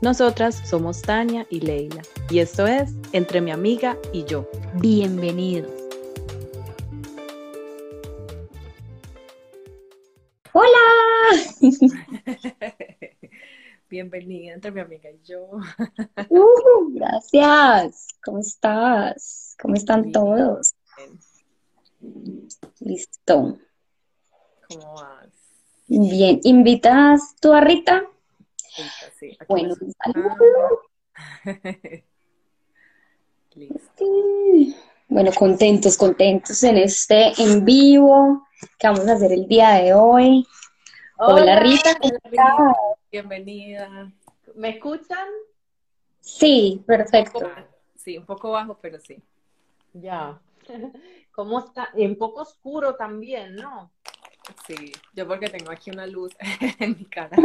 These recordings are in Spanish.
Nosotras somos Tania y Leila y esto es Entre mi amiga y yo. Bienvenidos. ¡Hola! Bienvenida entre mi amiga y yo. Uh, gracias. ¿Cómo estás? ¿Cómo están todos? Listo. ¿Cómo vas? Bien. ¿Invitas tú a Rita? Sí, aquí Bueno. Listo. Bueno, contentos, contentos en este en vivo que vamos a hacer el día de hoy. Hola, Rita, ¿cómo hola, estás? Bienvenida. ¿Me escuchan? Sí, perfecto. Sí, un poco bajo, pero sí. Ya. ¿Cómo está? Y un poco oscuro también, ¿no? Sí, yo porque tengo aquí una luz en mi cara.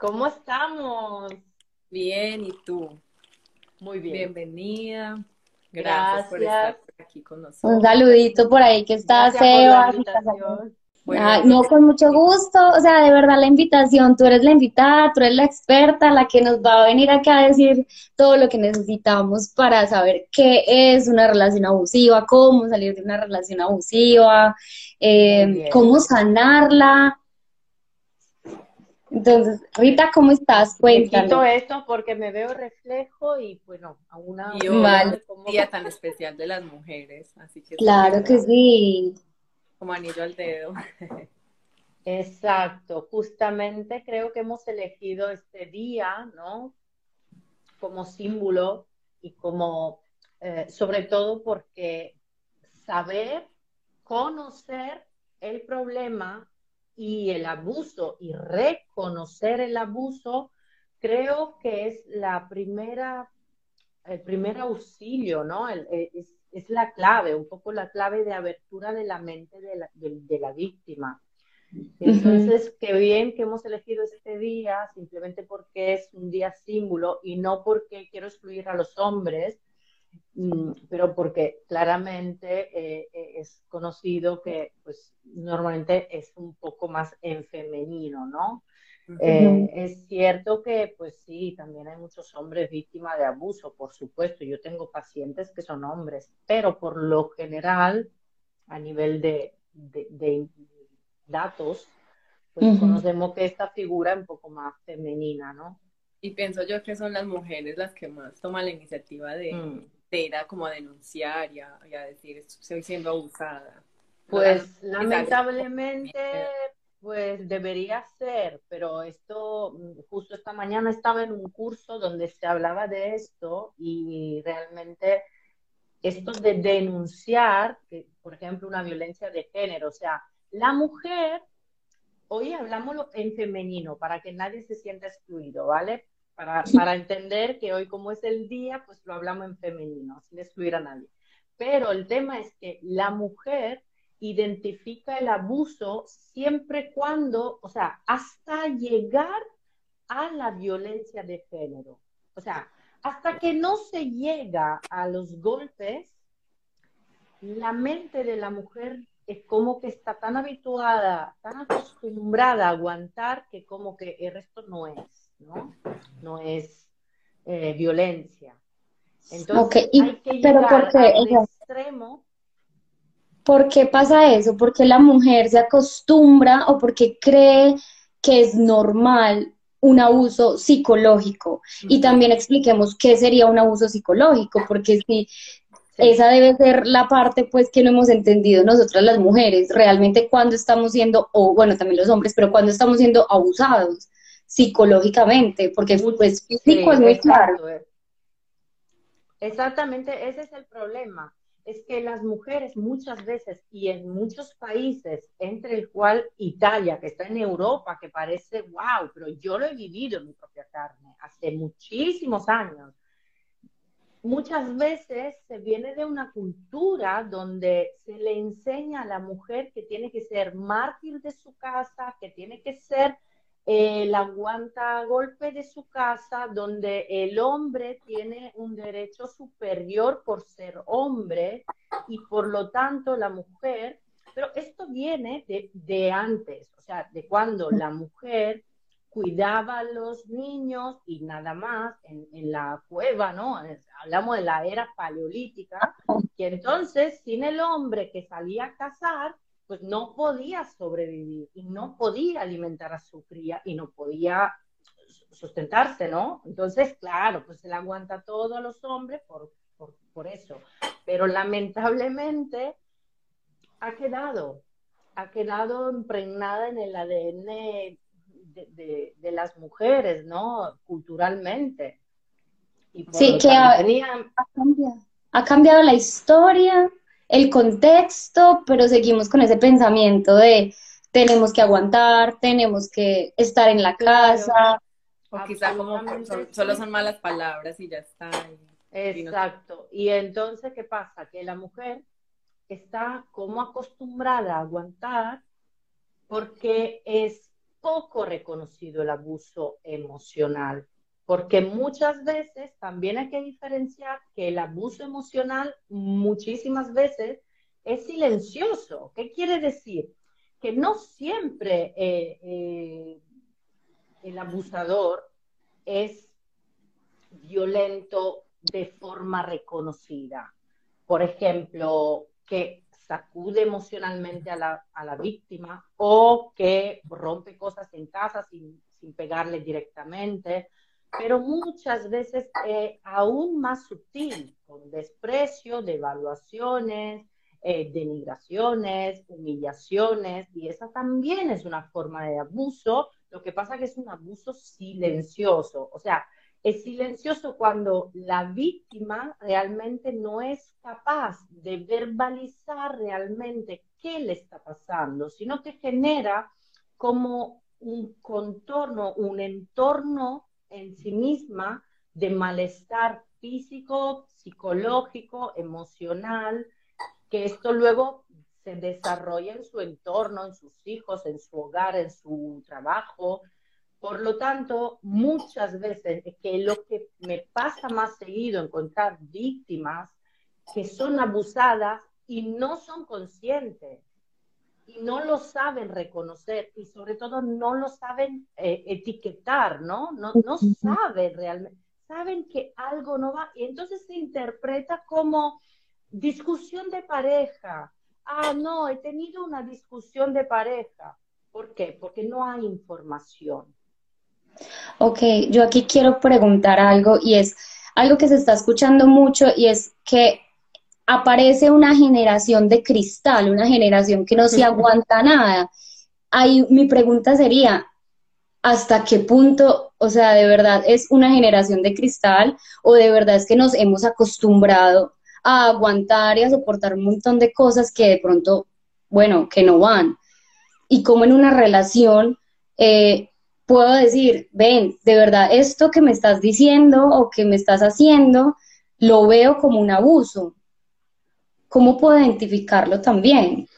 ¿Cómo estamos? Bien, ¿y tú? Muy bien. Bienvenida. Gracias, por estar aquí con Un nosotros. saludito por ahí que está Seba. Bueno, Ay, no, con mucho gusto, o sea, de verdad la invitación, tú eres la invitada, tú eres la experta, la que nos va a venir acá a decir todo lo que necesitamos para saber qué es una relación abusiva, cómo salir de una relación abusiva, eh, cómo sanarla. Entonces, Rita, ¿cómo estás? Me quito esto porque me veo reflejo y bueno, a una y Vale. día tan especial de las mujeres, así que Claro que sí. como anillo al dedo. Exacto, justamente creo que hemos elegido este día, ¿no? Como símbolo y como, eh, sobre todo porque saber, conocer el problema y el abuso y reconocer el abuso, creo que es la primera, el primer auxilio, ¿no? El- eh, es, es la clave, un poco la clave de abertura de la mente de la, de- de la víctima. Entonces, qué bien que hemos elegido este día simplemente porque es un día símbolo y no porque quiero excluir a los hombres, pero porque claramente eh, eh, es conocido que pues normalmente es un poco más en femenino, ¿no? Eh, es cierto que, pues sí, también hay muchos hombres víctimas de abuso, por supuesto. Yo tengo pacientes que son hombres, pero por lo general, a nivel de, de- de datos, pues conocemos que esta figura es un poco más femenina, ¿no? Y pienso yo que son las mujeres las que más toman la iniciativa de, Mm. De ir a como a denunciar y a, y a decir estoy siendo abusada. Pues No, lamentablemente, pues debería ser, pero esto, mm, justo esta mañana estaba en un curso donde se hablaba de esto y realmente esto de denunciar, que, por ejemplo, una violencia de género, o sea, la mujer, hoy hablamos en femenino para que nadie se sienta excluido, ¿vale? Para, para entender que hoy como es el día, pues lo hablamos en femenino, sin excluir a nadie. Pero el tema es que la mujer identifica el abuso siempre cuando, o sea, hasta llegar a la violencia de género. O sea, hasta que no se llega a los golpes, la mente de la mujer es como que está tan habituada, tan acostumbrada a aguantar que como que el resto no es, ¿no? No es eh, violencia. Entonces Ok, y- hay que pero llegar ¿por qué? al O sea, extremo ¿Por qué pasa eso? ¿Por qué la mujer se acostumbra o porque cree que es normal un abuso psicológico y también expliquemos qué sería un abuso psicológico, porque si esa debe ser la parte pues que no hemos entendido nosotras las mujeres, realmente cuando estamos siendo, o bueno, también los hombres, pero cuando estamos siendo abusados psicológicamente, porque pues físico es muy claro. Eh. Exactamente, ese es el problema es que las mujeres muchas veces y en muchos países, entre el cual Italia, que está en Europa, que parece wow, pero yo lo he vivido en mi propia carne hace muchísimos años. Muchas veces se viene de una cultura donde se le enseña a la mujer que tiene que ser mártir de su casa, que tiene que ser el aguanta golpe de su casa, donde el hombre tiene un derecho superior por ser hombre y por lo tanto la mujer, pero esto viene de, antes, o sea, de cuando la mujer cuidaba a los niños y nada más en, en, la cueva, ¿no? Hablamos de la era paleolítica, que entonces sin el hombre que salía a cazar, pues no podía sobrevivir y no podía alimentar a su cría y no podía sustentarse, ¿no? Entonces, claro, pues se le aguanta todo a los hombres por, por, eso. Pero lamentablemente ha quedado, ha quedado impregnada en el ADN de, las mujeres, ¿no? Culturalmente. sí, que ha, ha cambiado la historia el contexto, pero seguimos con ese pensamiento de tenemos que aguantar, tenemos que estar en la casa. O quizá como solo son malas palabras y ya está. Exacto. Y entonces, ¿qué pasa? Que la mujer está como acostumbrada a aguantar porque es poco reconocido el abuso emocional. Porque muchas veces también hay que diferenciar que el abuso emocional muchísimas veces es silencioso. ¿Qué quiere decir? Que no siempre eh, eh, el abusador es violento de forma reconocida. Por ejemplo, que sacude emocionalmente a la, víctima o que rompe cosas en casa sin, sin pegarle directamente pero muchas veces eh, aún más sutil, con desprecio, devaluaciones, eh, denigraciones, humillaciones, y esa también es una forma de abuso, lo que pasa que es un abuso silencioso, o sea, es silencioso cuando la víctima realmente no es capaz de verbalizar realmente qué le está pasando, sino que genera como un contorno, un entorno en sí misma de malestar físico, psicológico, emocional, que esto luego se desarrolla en su entorno, en sus hijos, en su hogar, en su trabajo. Por lo tanto, muchas veces que lo que me pasa más seguido encontrar víctimas que son abusadas y no son conscientes y no lo saben reconocer y sobre todo no lo saben eh, etiquetar, ¿no? No, no saben realmente, saben que algo no va y entonces se interpreta como discusión de pareja. Ah, no, he tenido una discusión de pareja. ¿Por qué? Porque no hay información. Ok, yo aquí quiero preguntar algo y es algo que se está escuchando mucho y es que aparece una generación de cristal, una generación que no se aguanta nada. Ahí mi pregunta sería, ¿hasta qué punto, o sea, de verdad es una generación de cristal o de verdad es que nos hemos acostumbrado a aguantar y a soportar un montón de cosas que de pronto, bueno, que no van? Y como en una relación eh, puedo decir, ven, de verdad esto que me estás diciendo o que me estás haciendo, lo veo como un abuso ¿Cómo puedo identificarlo también?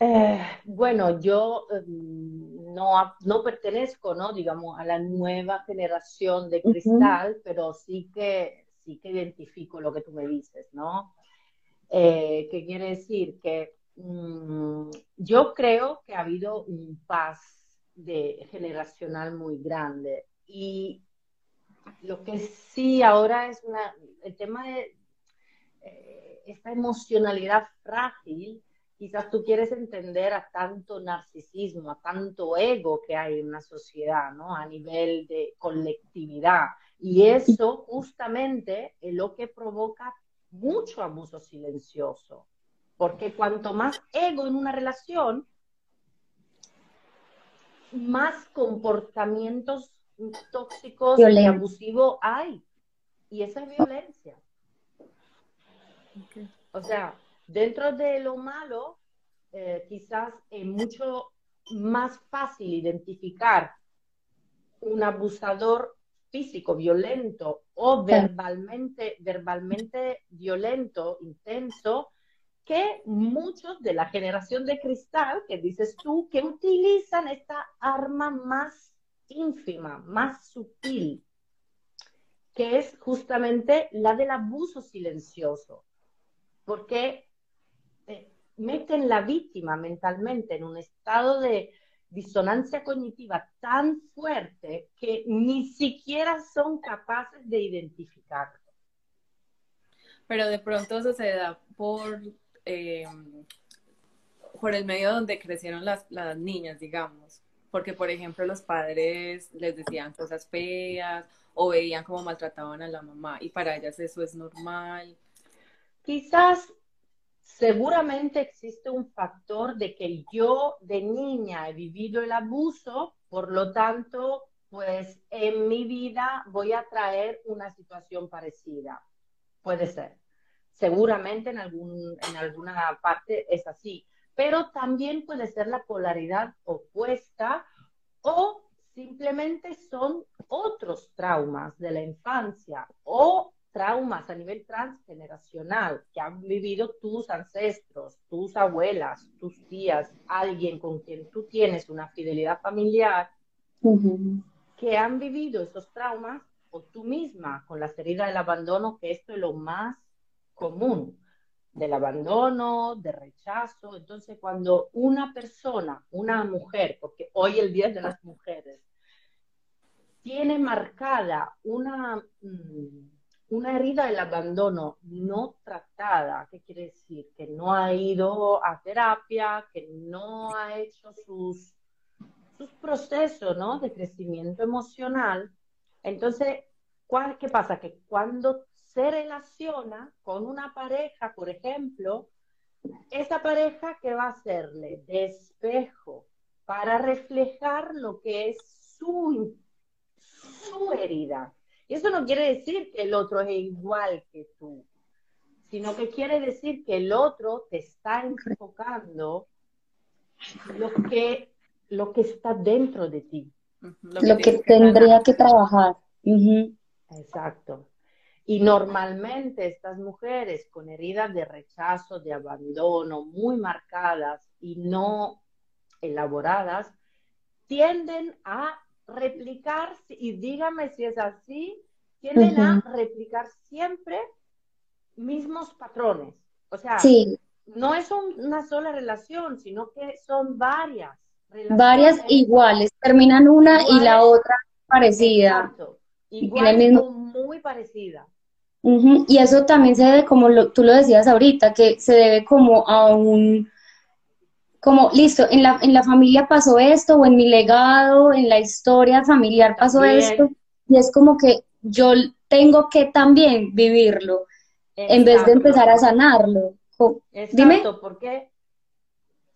Eh, bueno, yo em, no, no, pertenezco, ¿no? Digamos, a la nueva generación de cristal, pero sí que, sí que identifico lo que tú me dices, ¿no? Eh, ¿Qué quiere decir? Que mm, yo creo que ha habido un paz de, generacional muy grande y lo que sí ahora es una, el tema de esta emocionalidad frágil quizás tú quieres entender a tanto narcisismo, a tanto ego que hay en una sociedad, ¿no? A nivel de colectividad. Y eso justamente es lo que provoca mucho abuso silencioso. Porque cuanto más ego en una relación, más comportamientos tóxicos y abusivos hay. Y esa es violencia. O sea, dentro de lo malo, eh, quizás es mucho más fácil identificar un abusador físico violento o verbalmente, verbalmente violento, intenso, que muchos de la generación de cristal, que dices tú, que utilizan esta arma más ínfima, más sutil, que es justamente la del abuso silencioso, porque eh, meten la víctima mentalmente en un estado de disonancia cognitiva tan fuerte que ni siquiera son capaces de identificarlo. Pero de pronto eso se da por eh, por el medio donde crecieron las, las niñas, digamos. Porque, por ejemplo, los padres les decían cosas feas o veían cómo maltrataban a la mamá y para ellas eso es normal. Quizás, seguramente existe un factor de que yo de niña he vivido el abuso, por lo tanto, pues en mi vida voy a traer una situación parecida. Puede ser seguramente en, algún, en alguna parte es así, pero también puede ser la polaridad opuesta o simplemente son otros traumas de la infancia o traumas a nivel transgeneracional que han vivido tus ancestros, tus abuelas, tus tías, alguien con quien tú tienes una fidelidad familiar, que han vivido esos traumas o tú misma con las heridas del abandono, que esto es lo más común del abandono, de rechazo. Entonces, cuando una persona, una mujer, porque hoy el Día de las Mujeres, tiene marcada una, mm, una herida del abandono no tratada, ¿qué quiere decir? Que no ha ido a terapia, que no ha hecho sus, sus procesos ¿no? de crecimiento emocional. Entonces, ¿qué pasa? Que cuando se relaciona con una pareja, por ejemplo, esa pareja que va a serle de espejo para reflejar lo que es su, su herida. Y eso no quiere decir que el otro es igual que tú, sino que quiere decir que el otro te está enfocando lo que, lo que está dentro de ti. Lo que, tendría que trabajar. Exacto. Y normalmente estas mujeres con heridas de rechazo, de abandono muy marcadas y no elaboradas, tienden a replicar, y dígame si es así, tienden a replicar siempre mismos patrones. O sea, no es una sola relación, sino que son varias. Varias iguales, terminan una y la otra parecida. Exacto. Igual muy parecida. Y eso también se debe, como tú lo decías ahorita, que se debe como a un, como, listo, en la, en la familia pasó esto, o en mi legado, en la historia familiar pasó esto, y es como que yo tengo que también vivirlo, en vez de empezar a sanarlo. Exacto, Dime. porque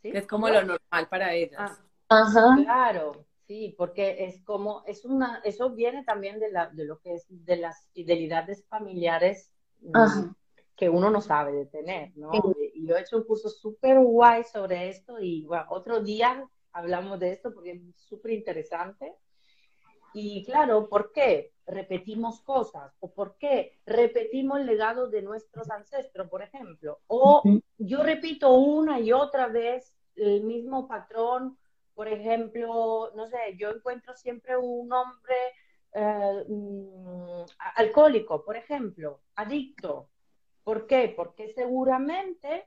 es como lo normal para ellas. Ah, Ajá. Claro, Sí, porque es como, es una, eso viene también de, la, de lo que es de las fidelidades familiares mm, que uno no sabe de tener, ¿no? Y yo he hecho un curso súper guay sobre esto y bueno, otro día hablamos de esto porque es súper interesante. Y claro, ¿por qué repetimos cosas? ¿O por qué repetimos el legado de nuestros ancestros, por ejemplo? O yo repito una y otra vez el mismo patrón por ejemplo, no sé, yo encuentro siempre un hombre eh, mm, alcohólico, por ejemplo, adicto. ¿Por qué? Porque seguramente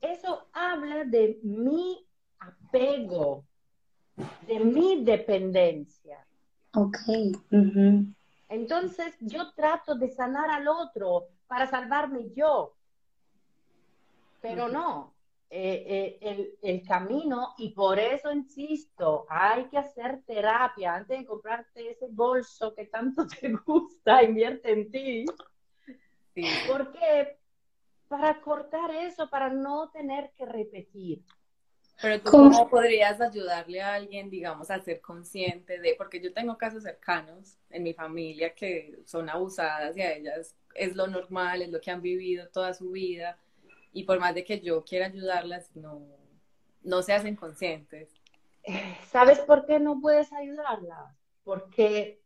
eso habla de mi apego, de mi dependencia. Ok. Entonces yo trato de sanar al otro para salvarme yo, pero no, eh, eh, el, camino y por eso insisto, hay que hacer terapia antes de comprarte ese bolso que tanto te gusta, invierte en ti. Sí. Porque para cortar eso, para no tener que repetir. Pero tú ¿Cómo? podrías ayudarle a alguien, digamos, a ser consciente de, porque yo tengo casos cercanos en mi familia que son abusadas y a ellas es lo normal, es lo que han vivido toda su vida y por más de que yo quiera ayudarlas, no, no se hacen conscientes. ¿Sabes por qué no puedes ayudarlas? Porque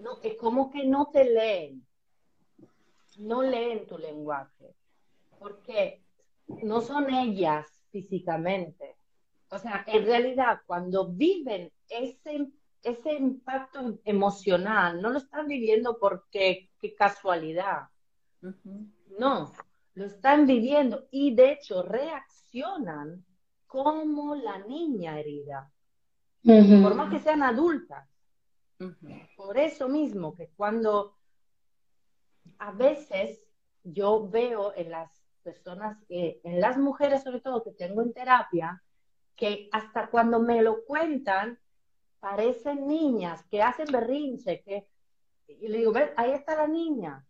no, es como que no te leen, no leen tu lenguaje, porque no son ellas físicamente. O sea, en realidad, cuando viven ese, ese impacto emocional, no lo están viviendo porque qué casualidad. No, lo están viviendo y de hecho reaccionan como la niña herida, por más que sean adultas. Por eso mismo que cuando a veces yo veo en las personas, en las mujeres sobre todo que tengo en terapia, que hasta cuando me lo cuentan, parecen niñas que hacen berrinche, que y le digo, ahí está la niña,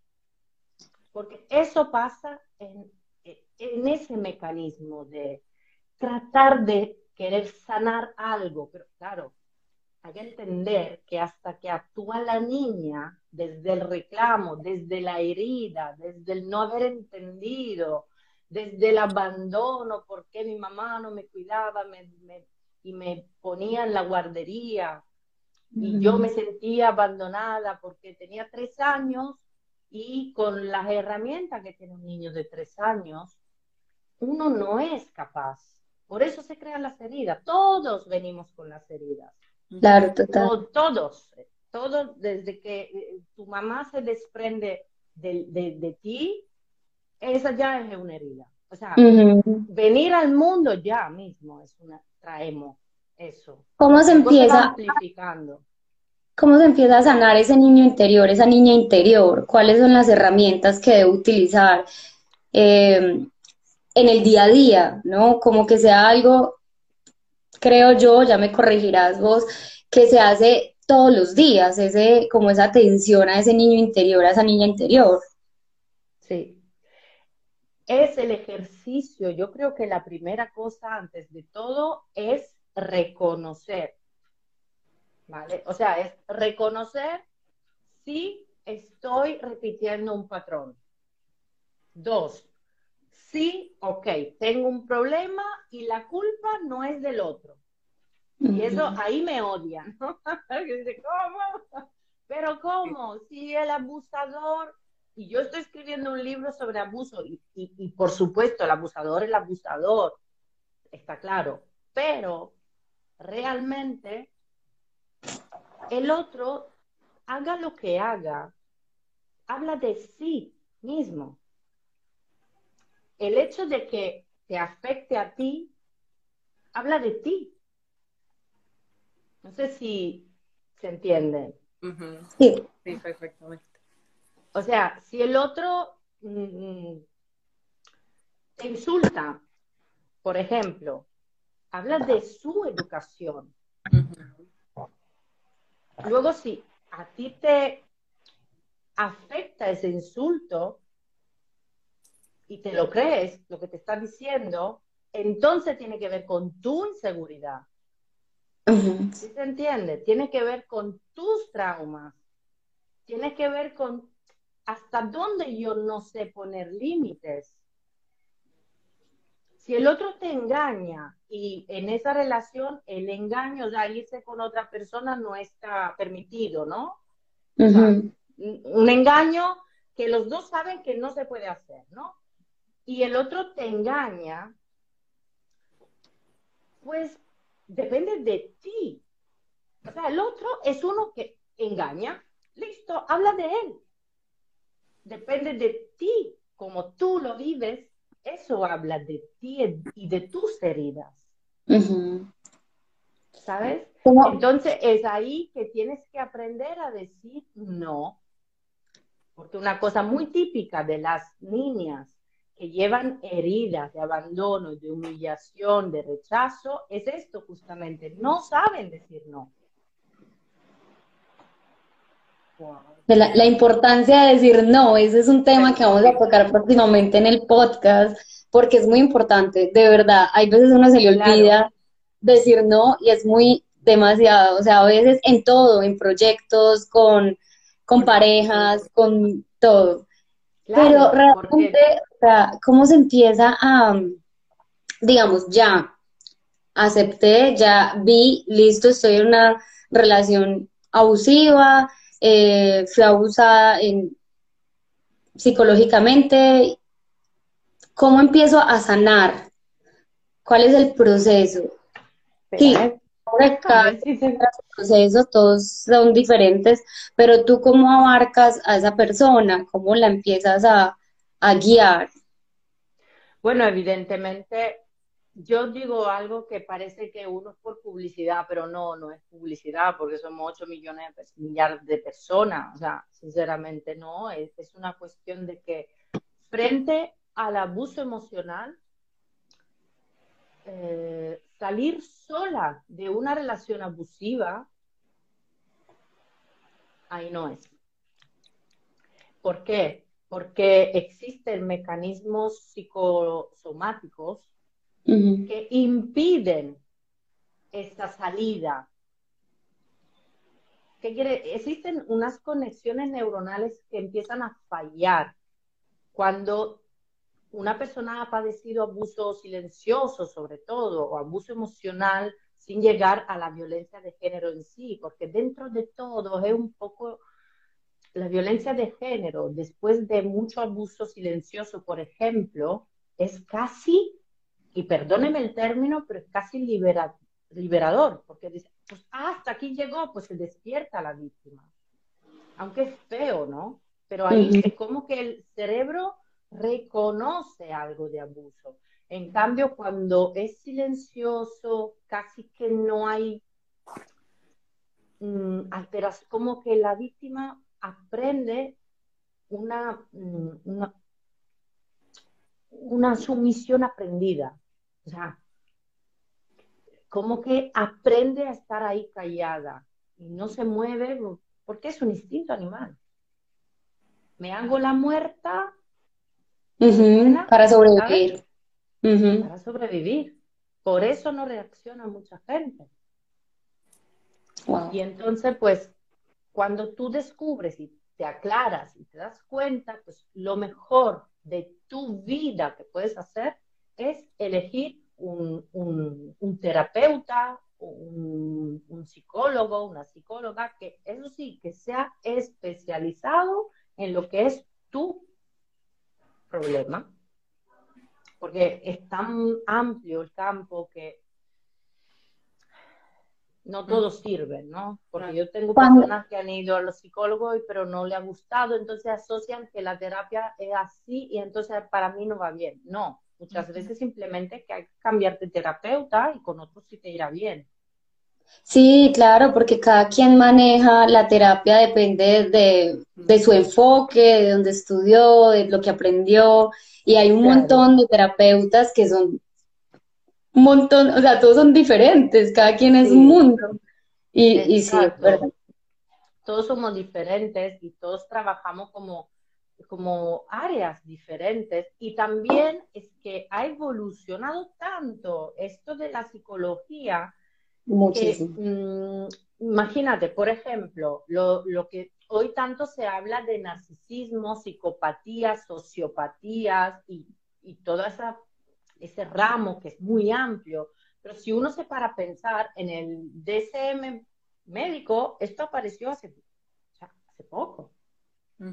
porque eso pasa en, en ese mecanismo de tratar de querer sanar algo, pero claro, hay que entender que hasta que actúa la niña desde el reclamo, desde la herida, desde el no haber entendido, desde el abandono, porque mi mamá no me cuidaba y me ponía en la guardería, y yo me sentía abandonada porque tenía tres años y con las herramientas que tiene un niño de tres años, uno no es capaz. Por eso se crean las heridas. Todos venimos con las heridas. Claro, total. Todos, todos, desde que eh, tu mamá se desprende de, ti, esa ya es una herida. O sea, venir al mundo ya mismo es una, traemos eso. ¿Cómo se empieza? amplificando. ¿Cómo se empieza a sanar ese niño interior, esa niña interior? ¿Cuáles son las herramientas que debe utilizar eh, en el día a día? ¿No? Como que sea algo, creo yo, ya me corregirás vos, que se hace todos los días, ese, como esa atención a ese niño interior, a esa niña interior. Sí. Es el ejercicio. Yo creo que la primera cosa antes de todo es reconocer ¿vale? O sea, es reconocer si estoy repitiendo un patrón. Dos, sí, ok, tengo un problema y la culpa no es del otro. Y eso ahí me odian, ¿no? ¿cómo? Pero ¿cómo? Si el abusador, y yo estoy escribiendo un libro sobre abuso, y, y por supuesto el abusador es el abusador, está claro, pero realmente el otro, haga lo que haga, habla de sí mismo. El hecho de que te afecte a ti, habla de ti. No sé si se entiende. Sí. Sí, perfectamente. O sea, si el otro mm, te insulta, por ejemplo, habla de su educación. Luego, si a ti te afecta ese insulto y te lo crees, lo que te está diciendo, entonces tiene que ver con tu inseguridad. ¿Sí se entiende? Tiene que ver con tus traumas. Tiene que ver con hasta dónde yo no sé poner límites. Si el otro te engaña y en esa relación el engaño, o sea, irse con otra persona no está permitido, ¿no? un engaño que los dos saben que no se puede hacer, ¿no? Y el otro te engaña, pues depende de ti. O sea, el otro es uno que engaña, listo, habla de él. Depende de ti, como tú lo vives, eso habla de ti y de tus heridas. ¿Sabes? Entonces es ahí que tienes que aprender a decir no. Porque una cosa muy típica de las niñas que llevan heridas de abandono, de humillación, de rechazo, es esto justamente, no saben decir no. La, la, importancia de decir no, ese es un tema que vamos a tocar próximamente en el podcast, porque es muy importante, de verdad, hay veces uno se le olvida decir no y es muy demasiado, o sea, a veces en todo, en proyectos, con, con parejas, con todo. Pero realmente, o sea, ¿cómo se empieza a, digamos, ya acepté, ya vi, listo, estoy en una relación abusiva, eh, fui abusada en, psicológicamente, ¿cómo empiezo a sanar? ¿Cuál es el proceso? Sí, cada proceso, todos son diferentes, pero tú cómo abarcas a esa persona, cómo la empiezas a, a guiar. Bueno, evidentemente yo digo algo que parece que uno es por publicidad, pero no, no es publicidad, porque somos 8 millones de de personas. O sea, sinceramente no, es, es una cuestión de que frente al abuso emocional, eh, salir sola de una relación abusiva, ahí no es. ¿Por qué? Porque existen mecanismos psicosomáticos que impiden esta salida. ¿Qué quiere? Existen unas conexiones neuronales que empiezan a fallar cuando una persona ha padecido abuso silencioso, sobre todo, o abuso emocional, sin llegar a la violencia de género en sí, porque dentro de todo es un poco la violencia de género, después de mucho abuso silencioso, por ejemplo, es casi y perdóneme el término, pero es casi liberador, porque dice, pues ah, hasta aquí llegó, pues se despierta la víctima. Aunque es feo, ¿no? Pero ahí es como que el cerebro reconoce algo de abuso. En cambio, cuando es silencioso, casi que no hay mm, alteración, como que la víctima aprende una, mm, una, una sumisión aprendida. O sea, como que aprende a estar ahí callada y no se mueve porque es un instinto animal. Me hago la muerta para sobrevivir. Para sobrevivir. Por eso no reacciona mucha gente. Y entonces, pues, cuando tú descubres y te aclaras y te das cuenta, pues lo mejor de tu vida que puedes hacer es elegir un, un, terapeuta, un, un, psicólogo, una psicóloga, que eso sí, que sea especializado en lo que es tu problema, porque es tan amplio el campo que no todos sirven, ¿no? Porque yo tengo personas que han ido a los psicólogos pero no le ha gustado, entonces asocian que la terapia es así y entonces para mí no va bien. No, muchas veces simplemente que hay que cambiarte de terapeuta y con otros sí te irá bien. Sí, claro, porque cada quien maneja la terapia depende de, de su enfoque, de donde estudió, de lo que aprendió, y hay un montón de terapeutas que son un montón, o sea, todos son diferentes, cada quien es un mundo. Y, y sí, verdad. Todos somos diferentes y todos trabajamos como, como áreas diferentes. Y también es que ha evolucionado tanto esto de la psicología. Muchísimo. Mm, imagínate, por ejemplo, lo, lo que hoy tanto se habla de narcisismo, psicopatía, sociopatías y, y toda esa ese ramo que es muy amplio, pero si uno se para a pensar en el DSM médico, esto apareció hace, hace poco,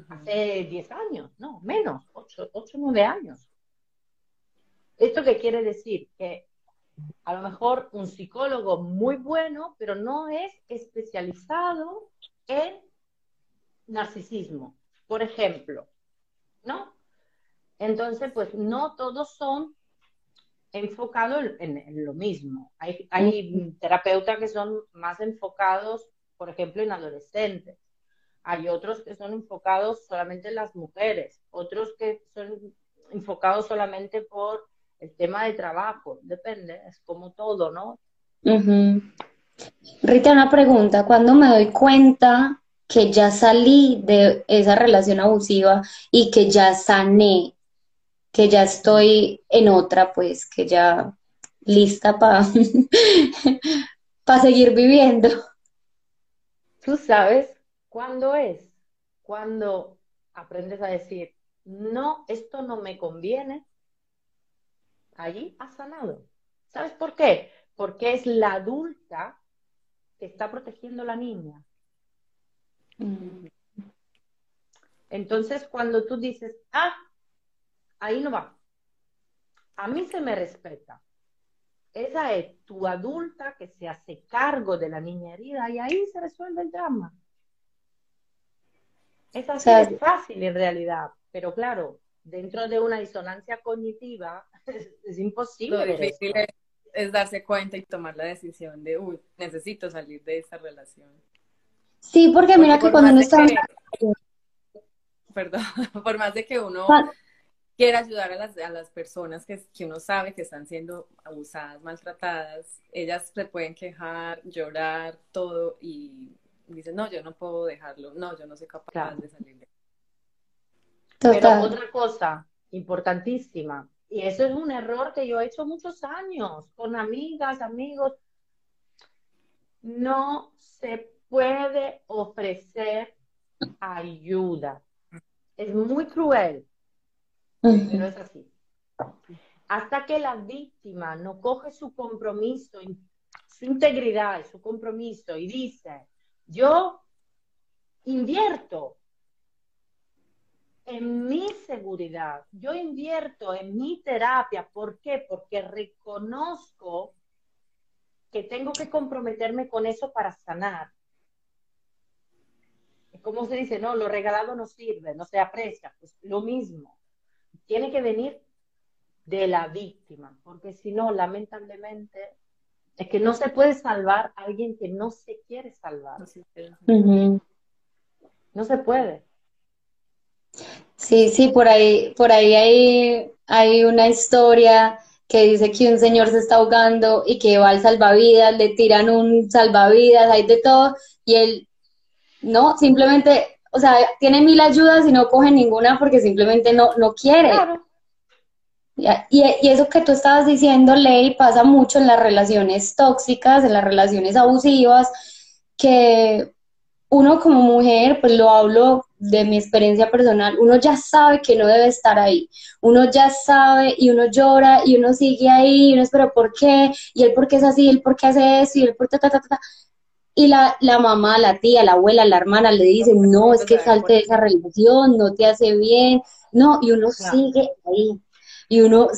hace 10 años, no, menos, 8 o 9 años. ¿Esto qué quiere decir? Que a lo mejor un psicólogo muy bueno, pero no es especializado en narcisismo, por ejemplo, ¿no? Entonces, pues no todos son enfocado en, lo mismo. Hay, hay terapeutas que son más enfocados, por ejemplo, en adolescentes. Hay otros que son enfocados solamente en las mujeres, otros que son enfocado solamente por el tema de trabajo, depende, es como todo, ¿no? Rita, una pregunta, ¿cuándo me doy cuenta que ya salí de esa relación abusiva y que ya sané, que ya estoy en otra, pues que ya lista para seguir viviendo? Tú sabes cuándo es, cuando aprendes a decir, no, esto no me conviene, allí ha sanado. ¿Sabes por qué? Porque es la adulta que está protegiendo a la niña. Mm. Entonces, cuando tú dices, ah, ahí no va, a mí se me respeta. Esa es tu adulta que se hace cargo de la niña herida y ahí se resuelve el drama. Es así es fácil en realidad, pero claro, dentro de una disonancia cognitiva es, imposible. Lo difícil es, darse cuenta y tomar la decisión de, uy, necesito salir de esa relación. Sí, porque, mira que cuando uno está... Perdón, por más de que uno quiera ayudar a las, a las personas que, que uno sabe que están siendo abusadas, maltratadas, ellas se pueden quejar, llorar, todo, y dicen, no, yo no puedo dejarlo, no, yo no soy capaz de salir de pero otra cosa importantísima, y eso es un error que yo he hecho muchos años con amigas, amigos, no se puede ofrecer ayuda. Es muy cruel, pero es así. Hasta que la víctima no coge su compromiso, su integridad, su compromiso y dice, yo invierto en mi seguridad, yo invierto en mi terapia. ¿Por qué? Porque reconozco que tengo que comprometerme con eso para sanar. Como se dice, no, lo regalado no sirve, no se aprecia. Pues lo mismo. Tiene que venir de la víctima, porque si no, lamentablemente, es que no se puede salvar a alguien que no se quiere salvar. No se puede. Sí, sí, por ahí, por ahí hay, hay una historia que dice que un señor se está ahogando y que va al salvavidas, le tiran un salvavidas, hay de todo, y él, no, simplemente, o sea, tiene mil ayudas y no coge ninguna porque simplemente no, no quiere. Y, y, eso que tú estabas diciendo, Ley, pasa mucho en las relaciones tóxicas, en las relaciones abusivas, que uno como mujer, pues lo hablo de mi experiencia personal, uno ya sabe que no debe estar ahí, uno ya sabe y uno llora y uno sigue ahí y uno espera por qué, y él por qué es así, él por qué hace eso, y él por ta, ta, ta, ta. Y la, la mamá, la tía, la abuela, la hermana le dicen, no, es que salte de esa relación, no te hace bien, no, y uno sigue ahí. Y uno,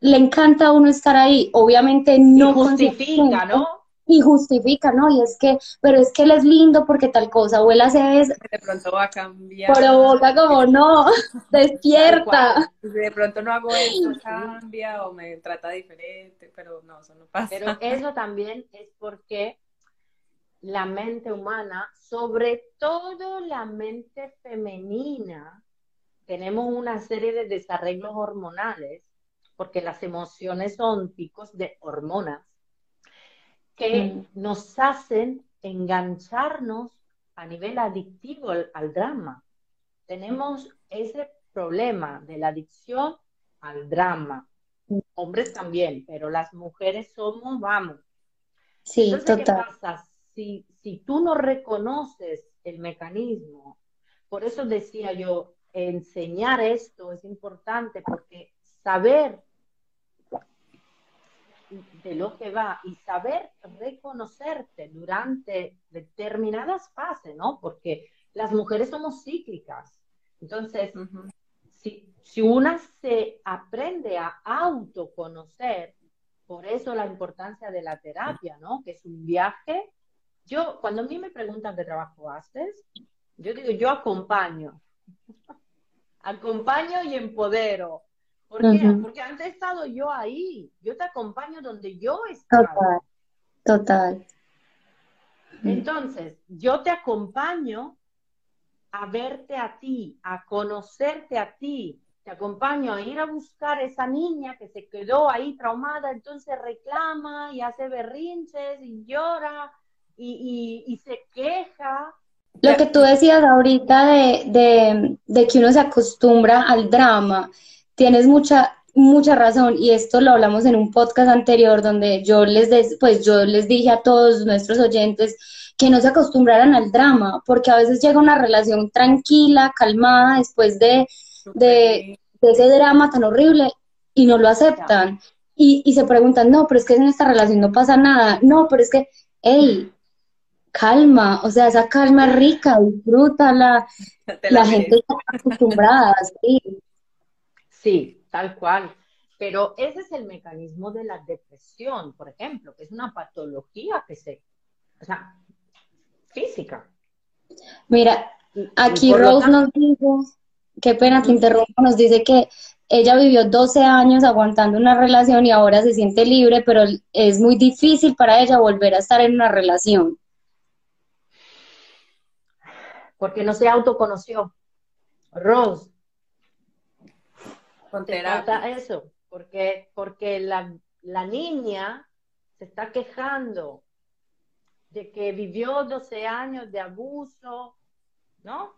le encanta a uno estar ahí, obviamente no. justifica, ¿no? Y justifica, ¿no? Y es que, pero es que él es lindo porque tal cosa, o él hace eso. De pronto va a cambiar. Provoca como, no, despierta. De pronto no hago esto, cambia o me trata diferente, pero no, eso no pasa. Pero eso también es porque la mente humana, sobre todo la mente femenina, tenemos una serie de desarreglos hormonales, porque las emociones son picos de hormonas que mm. nos hacen engancharnos a nivel adictivo al, drama. Tenemos ese problema de la adicción al drama. Hombres también, pero las mujeres somos, vamos. Sí, total. ¿qué pasa? Si, si tú no reconoces el mecanismo, por eso decía yo, enseñar esto es importante porque saber de lo que va y saber reconocerte durante determinadas fases, ¿no? Porque las mujeres somos cíclicas. Entonces, si, si una se aprende a autoconocer, por eso la importancia de la terapia, ¿no? Que es un viaje. Yo, cuando a mí me preguntan qué trabajo haces, yo digo, yo acompaño. acompaño y empodero ¿Por qué? Porque antes he estado yo ahí. Yo te acompaño donde yo estoy. Total. Total. Entonces, yo te acompaño a verte a ti, a conocerte a ti. te acompaño a ir a buscar a esa niña que se quedó ahí traumada, entonces reclama y hace berrinches y llora y, se queja. Lo que tú decías ahorita de, de, que uno se acostumbra al drama, tienes mucha, mucha razón y esto lo hablamos en un podcast anterior donde yo les, pues yo les dije a todos nuestros oyentes que no se acostumbraran al drama, porque a veces llega una relación tranquila, calmada, después de, de, ese drama tan horrible y no lo aceptan. Y, y se preguntan, no, pero es que en esta relación no pasa nada. No, pero es que, hey, calma, o sea, esa calma es rica, disfrútala. La, la gente está acostumbrada, sí. Sí, tal cual. Pero ese es el mecanismo de la depresión, por ejemplo, que es una patología que se, o sea, física. Mira, aquí Rose nos dice, qué pena que interrumpa, nos dice que ella vivió 12 años aguantando una relación y ahora se siente libre, pero es muy difícil para ella volver a estar en una relación. Porque no se autoconoció. Rose. ¿Te eso? Porque, porque la, la niña se está quejando de que vivió 12 años de abuso, ¿no?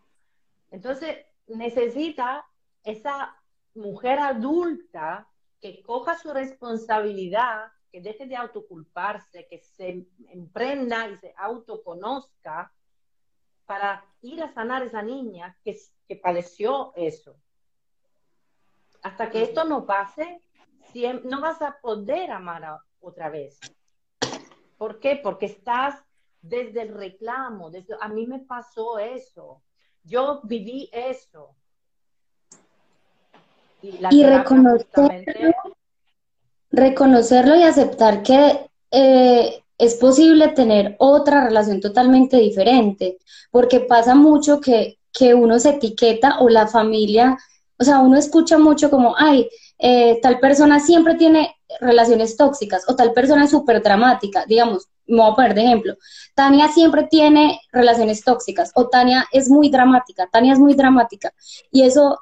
Entonces necesita esa mujer adulta que coja su responsabilidad, que deje de autoculparse, que se emprenda y se autoconozca para ir a sanar a esa niña que, que padeció eso. Hasta que esto no pase, no vas a poder amar otra vez. ¿Por qué? Porque estás desde el reclamo, desde, a mí me pasó eso, yo viví eso. Y, reconocerlo, reconocerlo y aceptar que eh, es posible tener otra relación totalmente diferente, porque pasa mucho que, que uno se etiqueta o la familia, o sea, uno escucha mucho como, ay, eh, tal persona siempre tiene relaciones tóxicas o tal persona es súper dramática, digamos, me voy a poner de ejemplo, Tania siempre tiene relaciones tóxicas o Tania es muy dramática, Tania es muy dramática y eso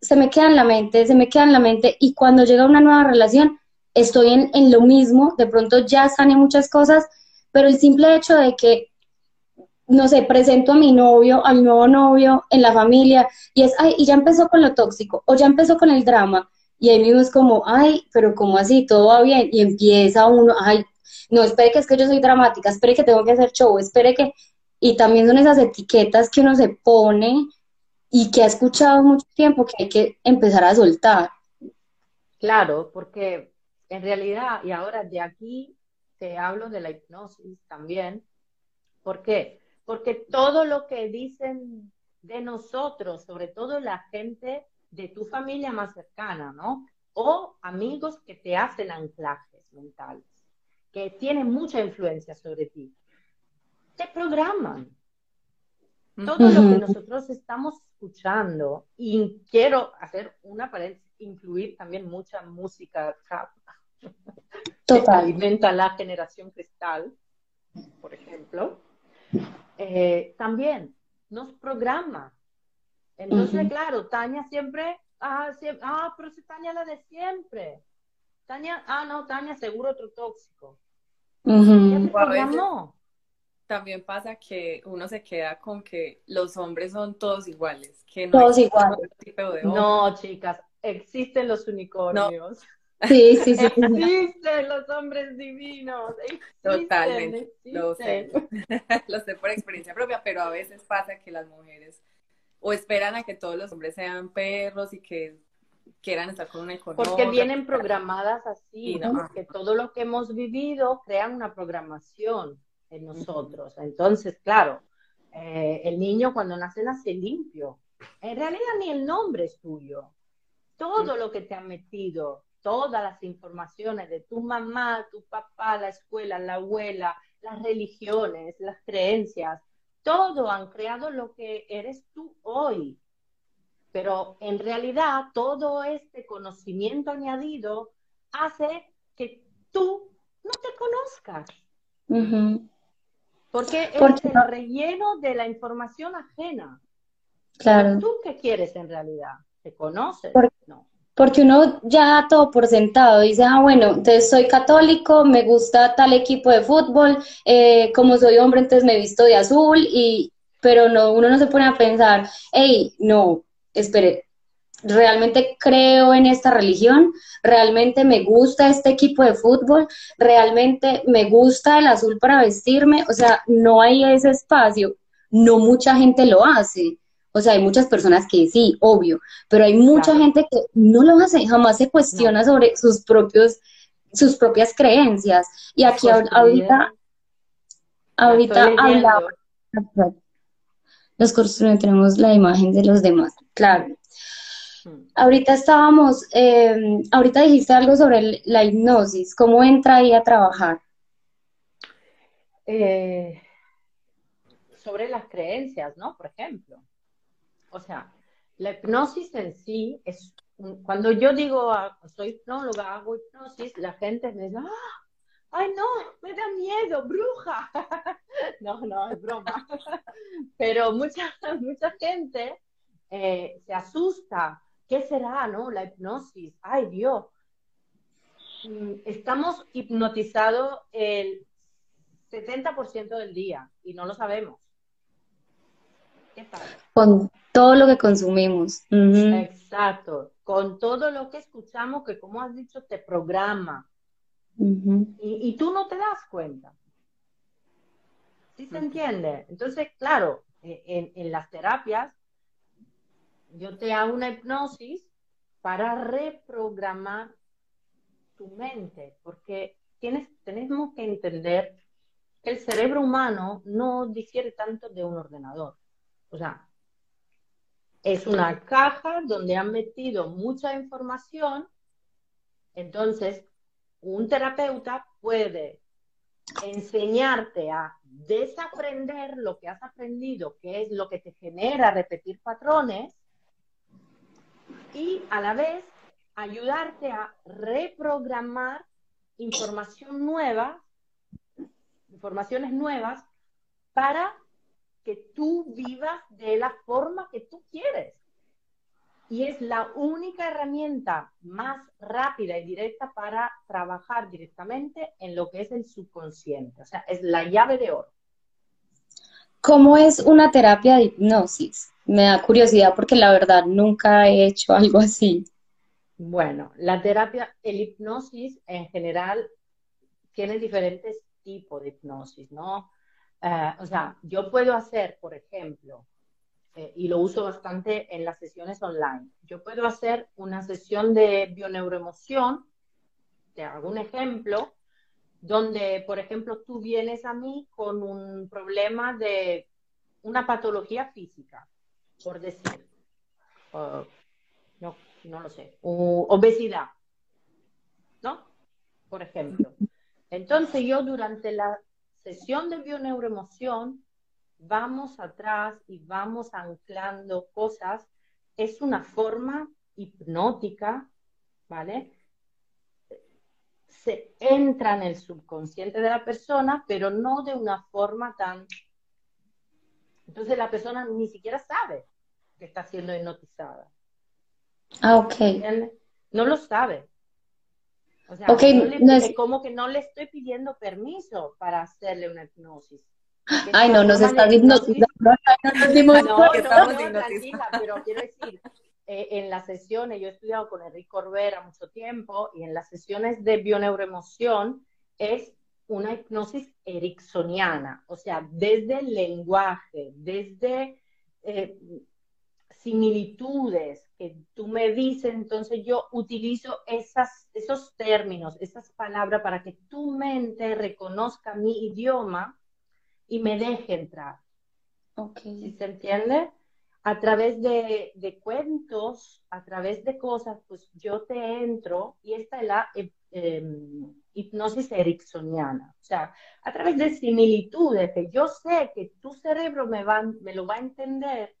se me queda en la mente, se me queda en la mente y cuando llega una nueva relación estoy en, en lo mismo, de pronto ya sané muchas cosas, pero el simple hecho de que no sé, presento a mi novio, a mi nuevo novio en la familia y es, ay, y ya empezó con lo tóxico o ya empezó con el drama y ahí mismo es como, ay, pero ¿cómo así? Todo va bien y empieza uno, ay, no, espere que es que yo soy dramática, espere que tengo que hacer show, espere que... Y también son esas etiquetas que uno se pone y que ha escuchado mucho tiempo que hay que empezar a soltar. Claro, porque en realidad, y ahora de aquí te hablo de la hipnosis también, ¿por qué? Porque todo lo que dicen de nosotros, sobre todo la gente de tu familia más cercana, ¿no? O amigos que te hacen anclajes mentales que tienen mucha influencia sobre ti, te programan. Todo lo que nosotros estamos escuchando, y quiero hacer una pared, incluir también mucha música que alimenta la generación cristal, por ejemplo, eh, también nos programa. Entonces, claro, Tania siempre, ah, ah, pero si Tania la de siempre. Tania, ah, no, Tania seguro otro tóxico también pasa que uno se queda con que los hombres son todos iguales, que no todos iguales. no, chicas, existen los unicornios. Sí, sí, sí. Existen los hombres divinos. Totalmente. Lo sé. lo sé por experiencia propia, pero a veces pasa que las mujeres o esperan a que todos los hombres sean perros y que quieran estar con una Porque vienen programadas así, ¿no? Que todo lo que hemos vivido crean una programación en nosotros. Entonces, claro, eh, el niño cuando nace nace limpio. En realidad ni el nombre es tuyo. Todo lo que te han metido, todas las informaciones de tu mamá, tu papá, la escuela, la abuela, las religiones, las creencias, todo han creado lo que eres tú hoy. Pero en realidad todo este conocimiento añadido hace que tú no te conozcas. Porque es el relleno de la información ajena. Claro. ¿Tú qué quieres en realidad? ¿Te conoces? no. Porque uno ya da todo por sentado, dice, ah, bueno, entonces soy católico, me gusta tal equipo de fútbol, eh, como soy hombre, entonces me visto de azul, y, pero no, uno no se pone a pensar, hey, no, espere, realmente creo en esta religión, realmente me gusta este equipo de fútbol, realmente me gusta el azul para vestirme, o sea, no hay ese espacio, no mucha gente lo hace. O sea, hay muchas personas que sí, obvio, pero hay mucha gente que no lo hace, jamás se cuestiona sobre sus propios, sus propias creencias. Y aquí ahorita, ahorita hablaba, los construyentes tenemos la imagen de los demás, claro. Hmm. Ahorita estábamos, em, ahorita dijiste algo sobre la hipnosis, ¿cómo entra ahí a trabajar? Eh, sobre las creencias, ¿no? Por ejemplo. O sea, la hipnosis en sí es, cuando yo digo, ah, soy hipnóloga, hago hipnosis, la gente me dice, ¡Ah! ay no, me da miedo, bruja. no, no, es broma. Pero mucha, mucha gente eh, se asusta. ¿Qué será, no? La hipnosis. Ay, Dios. Mm, estamos hipnotizados el 70% del día y no lo sabemos. Con todo lo que consumimos. Exacto, con todo lo que escuchamos que, como has dicho, te programa. y, tú no te das cuenta. ¿Sí se entiende? Entonces, claro, e, en, en las terapias, yo te hago una hipnosis para reprogramar tu mente, porque tienes, tenemos que entender que el cerebro humano no difiere tanto de un ordenador. O sea, es una caja donde han metido mucha información. Entonces, un terapeuta puede enseñarte a desaprender lo que has aprendido, que es lo que te genera repetir patrones, y a la vez ayudarte a reprogramar información nueva, informaciones nuevas, para que tú vivas de la forma que tú quieres. Y es la única herramienta más rápida y directa para trabajar directamente en lo que es el subconsciente. O sea, es la llave de oro. ¿Cómo es una terapia de hipnosis? Me da curiosidad porque la verdad nunca he hecho algo así. Bueno, la terapia, el hipnosis en general tiene diferentes tipos de hipnosis, ¿no? Eh, o sea, yo puedo hacer, por ejemplo, eh, y lo uso bastante en las sesiones online, yo puedo hacer una sesión de bioneuroemoción, te hago un ejemplo, donde, por ejemplo, tú vienes a mí con un problema de una patología física, por decir, no, no lo sé, obesidad, ¿no? Por ejemplo. Entonces yo durante la sesión de bioneuroemoción vamos atrás y vamos anclando cosas. Es una forma hipnótica, ¿vale? Se entra en el subconsciente de la persona, pero no de una forma tan... Entonces la persona ni siquiera sabe que está siendo hipnotizada. Ah, ok. No lo sabe. O sea, no es... como que no le estoy pidiendo permiso para hacerle una hipnosis. Ay, no, nos está hipnotizando. No, no, tranquila, pero quiero decir, eh, en las sesiones, yo he estudiado con Enrique Corbera mucho tiempo, y en las sesiones de bioneuroemoción es una hipnosis ericksoniana, o sea, desde el lenguaje, desde eh, similitudes que tú me dices, entonces yo utilizo esas, esos términos, esas palabras para que tu mente reconozca mi idioma y me deje entrar. Okay. se entiende? A través de, de, cuentos, a través de cosas, pues yo te entro y esta es la eh, em, hipnosis ericksoniana. O sea, a través de similitudes que yo sé que tu cerebro me, va, me lo va a entender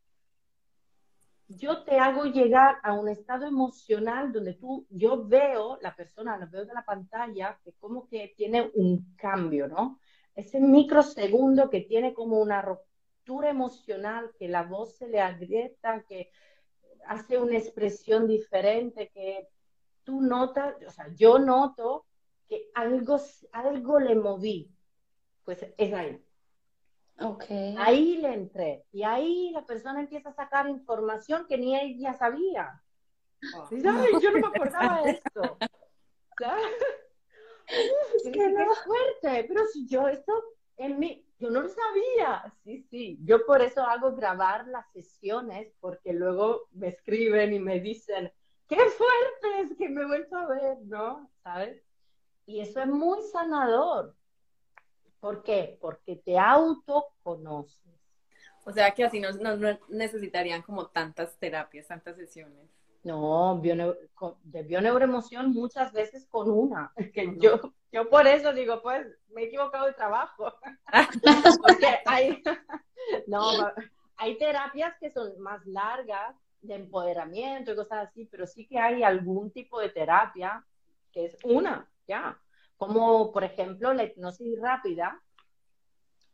yo te hago llegar a un estado emocional donde tú, yo veo la persona, lo veo de la pantalla, que como que tiene un cambio, ¿no? Ese microsegundo que tiene como una ruptura emocional, que la voz se le agrieta, que hace una expresión diferente que tú notas, o sea, yo noto que algo, algo le moví, pues es ahí. Okay. Ahí le entré y ahí la persona empieza a sacar información que ni ella sabía. Oh. yo no me acordaba de esto. es que no. fuerte, pero si yo esto en mí, yo no lo sabía. Sí, sí, yo por eso hago grabar las sesiones porque luego me escriben y me dicen, qué fuerte es que me he vuelto a ver, ¿no? ¿Sabes? Y eso es muy sanador. ¿Por qué? Porque te autoconoces. O sea que así no, necesitarían como tantas terapias, tantas sesiones. No, de bioneuroemoción muchas veces con una. Que yo, yo por eso digo, pues me he equivocado de trabajo. Porque hay, no, hay terapias que son más largas de empoderamiento y cosas así, pero sí que hay algún tipo de terapia que es una, ya. Como por ejemplo la hipnosis rápida,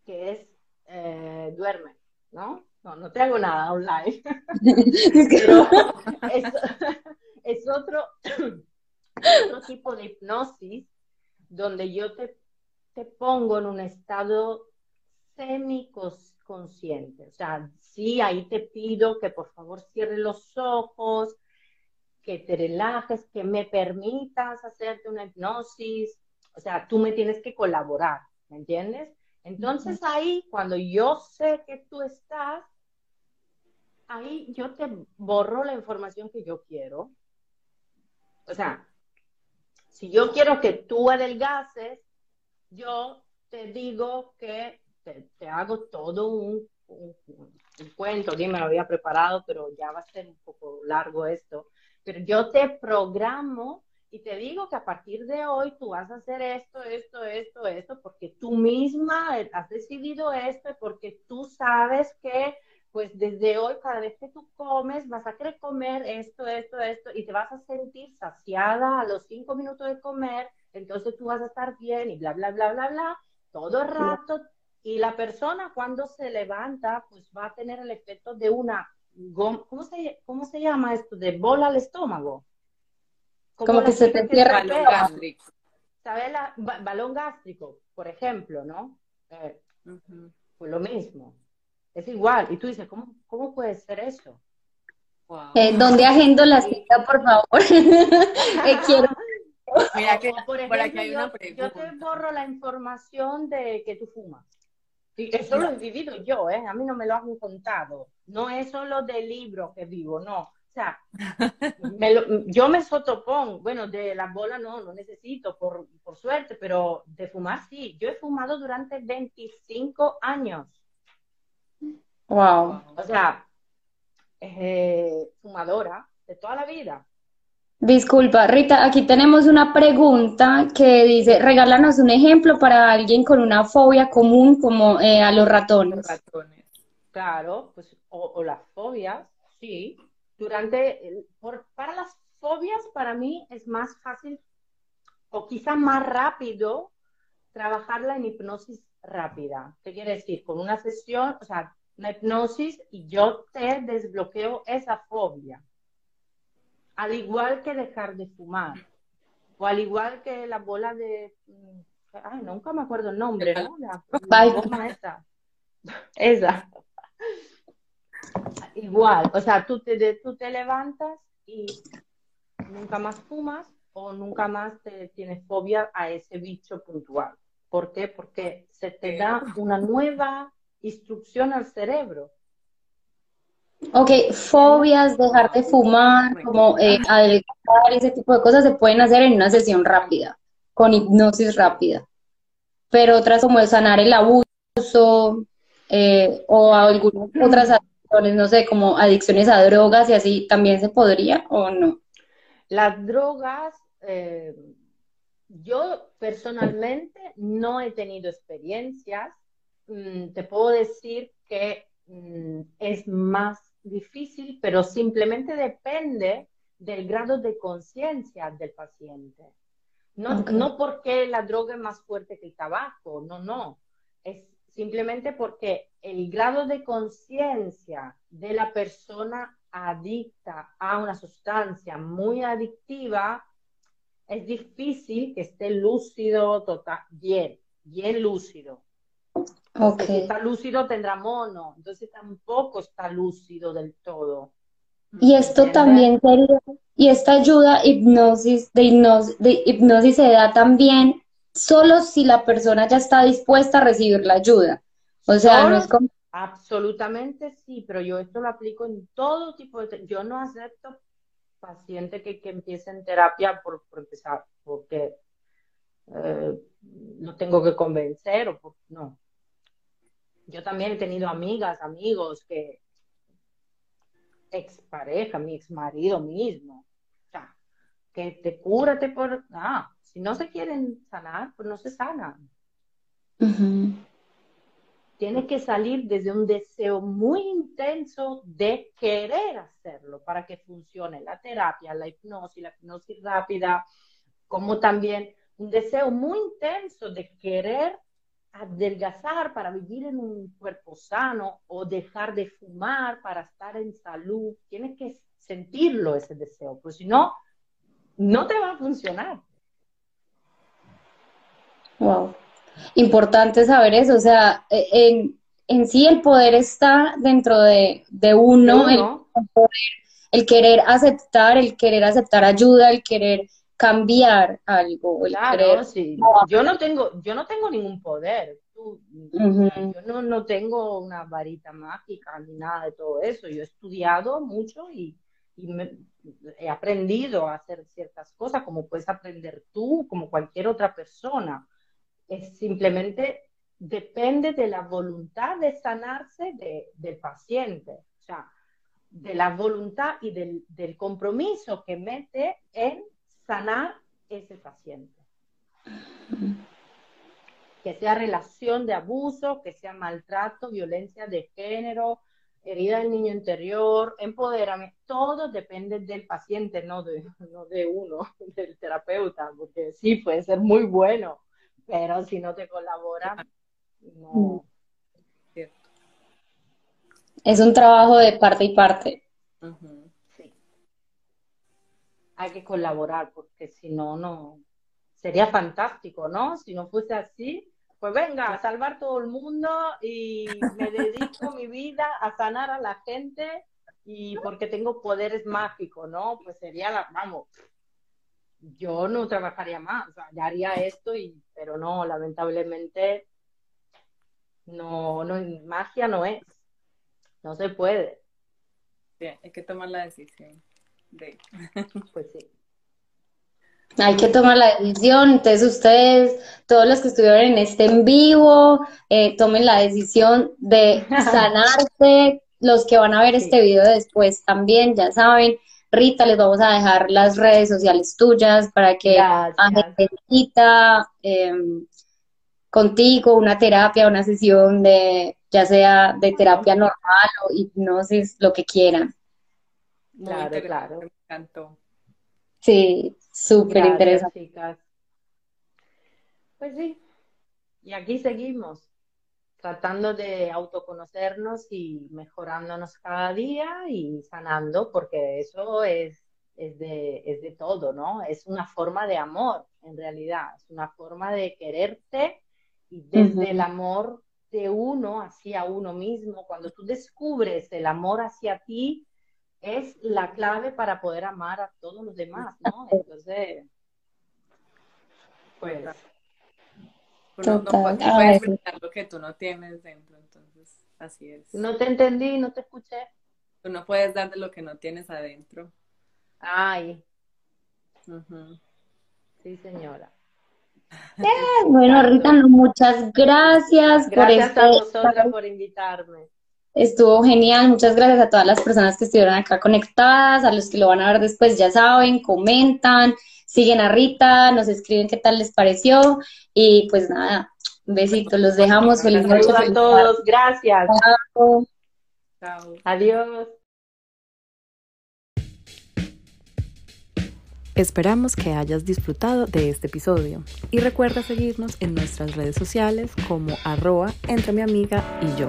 que es eh, duerme, ¿no? No, no te hago nada online. pero es, otro, otro tipo de hipnosis donde yo te, te pongo en un estado semiconsciente. O sea, sí, ahí te pido que por favor cierres los ojos, que te relajes, que me permitas hacerte una hipnosis. O sea, tú me tienes que colaborar, ¿me entiendes? Entonces ahí, cuando yo sé que tú estás, ahí yo te borro la información que yo quiero. O sea, si yo quiero que tú adelgaces, yo te digo que te, hago todo un, un, cuento, me lo había preparado, pero ya va a ser un poco largo esto. Pero yo te programo y te digo que a partir de hoy tú vas a hacer esto, esto, esto, esto, porque tú misma has decidido esto porque tú sabes que pues desde hoy cada vez que tú comes vas a querer comer esto, esto, esto y te vas a sentir saciada a los cinco minutos de comer, entonces tú vas a estar bien y bla, bla, bla, bla, bla, todo el rato. Y la persona cuando se levanta, pues va a tener el efecto de una, ¿cómo se, cómo se llama esto? De bola al estómago. Como, que se te cierra el balón gástrico. ¿Sabes? balón gástrico, por ejemplo, ¿no? Eh, Pues lo mismo. Es igual. Y tú dices, ¿cómo, cómo puede ser eso? Eh, ¿Dónde agendo la cita, por favor? eh, quiero... Mira que por, aquí hay una pregunta. Yo te borro la información de que tú fumas. eso lo he vivido yo, ¿eh? A mí no me lo han contado. No es solo del libro que vivo, no. O sea, yo me sotopongo, bueno, de la bola no, no necesito, por, por suerte, pero de fumar sí. Yo he fumado durante 25 años. Wow. O sea, eh, fumadora de toda la vida. Disculpa, Rita, aquí tenemos una pregunta que dice, regálanos un ejemplo para alguien con una fobia común como eh, a los ratones. ratones. Claro, pues, o, las fobias, sí. Durante, por, para las fobias, para mí es más fácil o quizá más rápido trabajarla en hipnosis rápida. ¿Qué quiere decir? Con una sesión, o sea, una hipnosis y yo te desbloqueo esa fobia. Al igual que dejar de fumar. O al igual que la bola de... Mm, ay, nunca me acuerdo el nombre, ¿no? La, esa. Esa. Igual, o sea, tú te, tú te levantas y nunca más fumas o nunca más te tienes fobia a ese bicho puntual. ¿Por qué? Porque se te da una nueva instrucción al cerebro. Ok, fobias, dejar de fumar, como eh, adelgazar, ese tipo de cosas se pueden hacer en una sesión rápida, con hipnosis rápida. Pero otras como sanar el abuso eh, o algunas otras adicciones, no sé, como adicciones a drogas y así, ¿también se podría o no? Las drogas, eh, yo personalmente no he tenido experiencias Mm, te puedo decir que mm, es más difícil, pero simplemente depende del grado de conciencia del paciente. No, no porque la droga es más fuerte que el tabaco, no, no. Es simplemente porque el grado de conciencia de la persona adicta a una sustancia muy adictiva, es difícil que esté lúcido, total, bien, bien lúcido. Ok. Si está lúcido tendrá mono, entonces tampoco está lúcido del todo. Y esto ¿Entiendes? también sería, y esta ayuda hipnosis, de hipnosis, de hipnosis se da también solo si la persona ya está dispuesta a recibir la ayuda. O sea, no es como, Absolutamente sí, pero yo esto lo aplico en todo tipo de... Yo no acepto paciente que, que empiece en terapia por, por empezar, porque eh, no tengo que convencer o por- no. Yo también he tenido amigas, amigos que expareja, mi exmarido mismo, o sea, que te cúrate por... Ah, si no se quieren sanar, pues no se sanan. Ujú. Tiene que salir desde un deseo muy intenso de querer hacerlo para que funcione la terapia, la hipnosis, la hipnosis rápida, como también un deseo muy intenso de querer adelgazar para vivir en un cuerpo sano o dejar de fumar para estar en salud. Tienes que sentirlo ese deseo, pues si no, no te va a funcionar. Wow. Importante saber eso, o sea, e- en, en sí el poder está dentro de, de uno, el, Uno, el querer aceptar, el querer aceptar ayuda, el querer cambiar algo, el Claro, querer... sí. Yo no tengo, yo no tengo ningún poder. Tú- yo no, no tengo una varita mágica ni nada de todo eso. Yo he estudiado mucho y, y he aprendido a hacer ciertas cosas, como puedes aprender tú, como cualquier otra persona. Es simplemente depende de la voluntad de sanarse de- del paciente. O sea, de la voluntad y del compromiso que mete en sanar ese paciente. Que sea relación de abuso, que sea maltrato, violencia de género, herida del niño interior, empoderamiento, todo depende del paciente, no de, no de uno, del terapeuta, porque sí, puede ser muy bueno, pero si no te colabora, no. ¿cierto? Es un trabajo de parte y parte. Sí. Hay que colaborar porque si no, no. Sería fantástico, ¿no? Si no fuese así, pues venga, a salvar todo el mundo y me dedico mi vida a sanar a la gente y porque tengo poderes mágicos, ¿no? Pues sería la, vamos, yo no trabajaría más, o sea, ya haría esto y, pero no, lamentablemente, no, no, magia no es, no se puede, Sí, hay que tomar la decisión de... pues sí. Hay que tomar la decisión, entonces ustedes, todos los que estuvieron en este en vivo, eh, tomen la decisión de sanarse, los que van a ver este video después también, ya saben, Rita, les vamos a dejar las redes sociales tuyas para que agenden eh, contigo, una terapia, una sesión de, ya sea de terapia normal o hipnosis, lo que quieran. Claro, claro. me encantó. Sí, súper interesante. chicas. Pues sí, y aquí seguimos, tratando de autoconocernos y mejorándonos cada día y sanando, porque eso es, es de, es de todo, ¿no? Es una forma de amor, en realidad, es una forma de quererte y desde el amor de uno hacia uno mismo, cuando tú descubres el amor hacia ti, es la clave para poder amar a todos los demás, ¿no? Entonces, pues, Total. puede- no puedes brindar lo que tú no tienes dentro, entonces así es. no te entendí, no te escuché. Tú no puedes dar de lo que no tienes adentro. Ay, sí, señora. Bueno, Rita, muchas gracias por Gracias a vosotras por invitarme. Estuvo genial, muchas gracias a todas las personas que estuvieron acá conectadas, a los que lo van a ver después, ya saben, comentan, siguen a Rita, nos escriben qué tal les pareció y pues nada, un besito, los dejamos, feliz noche, Saludos a todos, gracias. tarde. Chao. Adiós. Esperamos que hayas disfrutado de este episodio y recuerda seguirnos en nuestras redes sociales como arroba entre mi amiga y yo.